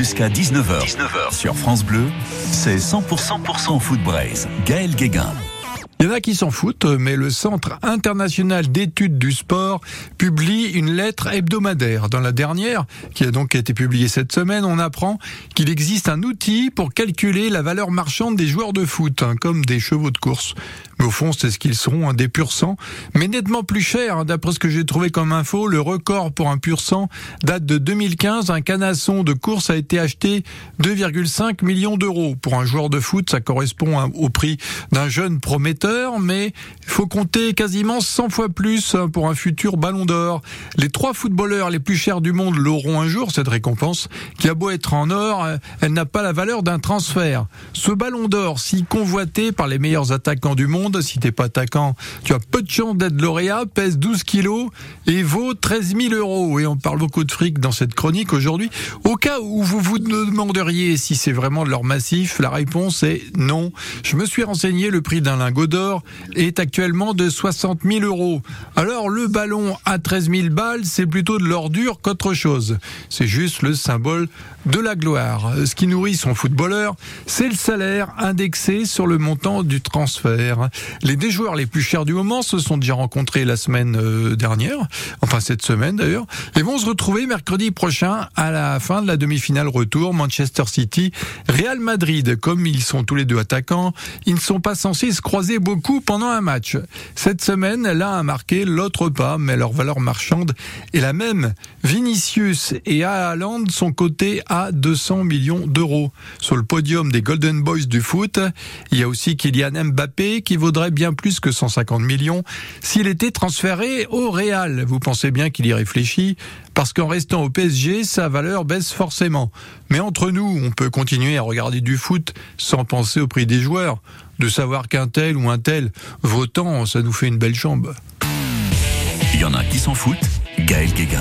Jusqu'à 19h. 19h sur France Bleu, c'est 100%, 100% Foot Braise. Gaël Guéguin. Il y en a qui s'en foutent, mais le Centre international d'études du sport publie une lettre hebdomadaire. Dans la dernière, qui a donc été publiée cette semaine, on apprend qu'il existe un outil pour calculer la valeur marchande des joueurs de foot, hein, comme des chevaux de course. Mais au fond, c'est ce qu'ils seront, un des pur sang, mais nettement plus cher. Hein, d'après ce que j'ai trouvé comme info, le record pour un pur sang date de 2015. Un canasson de course a été acheté 2,5 millions d'euros. Pour un joueur de foot, ça correspond hein, au prix d'un jeune prometteur mais il faut compter quasiment 100 fois plus hein, pour un futur ballon d'or. Les trois footballeurs les plus chers du monde l'auront un jour, cette récompense, qui a beau être en or, euh, elle n'a pas la valeur d'un transfert. Ce ballon d'or, si convoité par les meilleurs attaquants du monde, si t'es pas attaquant, tu as peu de chance d'être lauréat, pèse 12 kilos et vaut 13 000 euros. Et on parle beaucoup de fric dans cette chronique aujourd'hui. Au cas où vous vous demanderiez si c'est vraiment de l'or massif, la réponse est non. Je me suis renseigné, le prix d'un lingot d'or est actuellement de 60 000 euros. Alors le ballon à 13 000 balles, c'est plutôt de l'ordure qu'autre chose. C'est juste le symbole de la gloire. Ce qui nourrit son footballeur, c'est le salaire indexé sur le montant du transfert. Les deux joueurs les plus chers du moment se sont déjà rencontrés la semaine euh, dernière, enfin cette semaine d'ailleurs, et vont se retrouver mercredi prochain à la fin de la demi-finale retour Manchester City Real Madrid. Comme ils sont tous les deux attaquants, ils ne sont pas censés se croiser beaucoup pendant un match. Cette semaine, l'un a marqué, l'autre pas, mais leur valeur marchande est la même. Vinicius et Haaland sont cotés à 200 millions d'euros. Sur le podium des Golden Boys du foot, il y a aussi Kylian Mbappé qui vaudrait bien plus que 150 millions s'il était transféré au Real. Vous pensez bien qu'il y réfléchit parce qu'en restant au PSG, sa valeur baisse forcément. Mais entre nous, on peut continuer à regarder du foot sans penser au prix des joueurs. De savoir qu'un tel ou un tel votant, ça nous fait une belle chambre. Il y en a qui s'en foutent. Gaël Guéguin.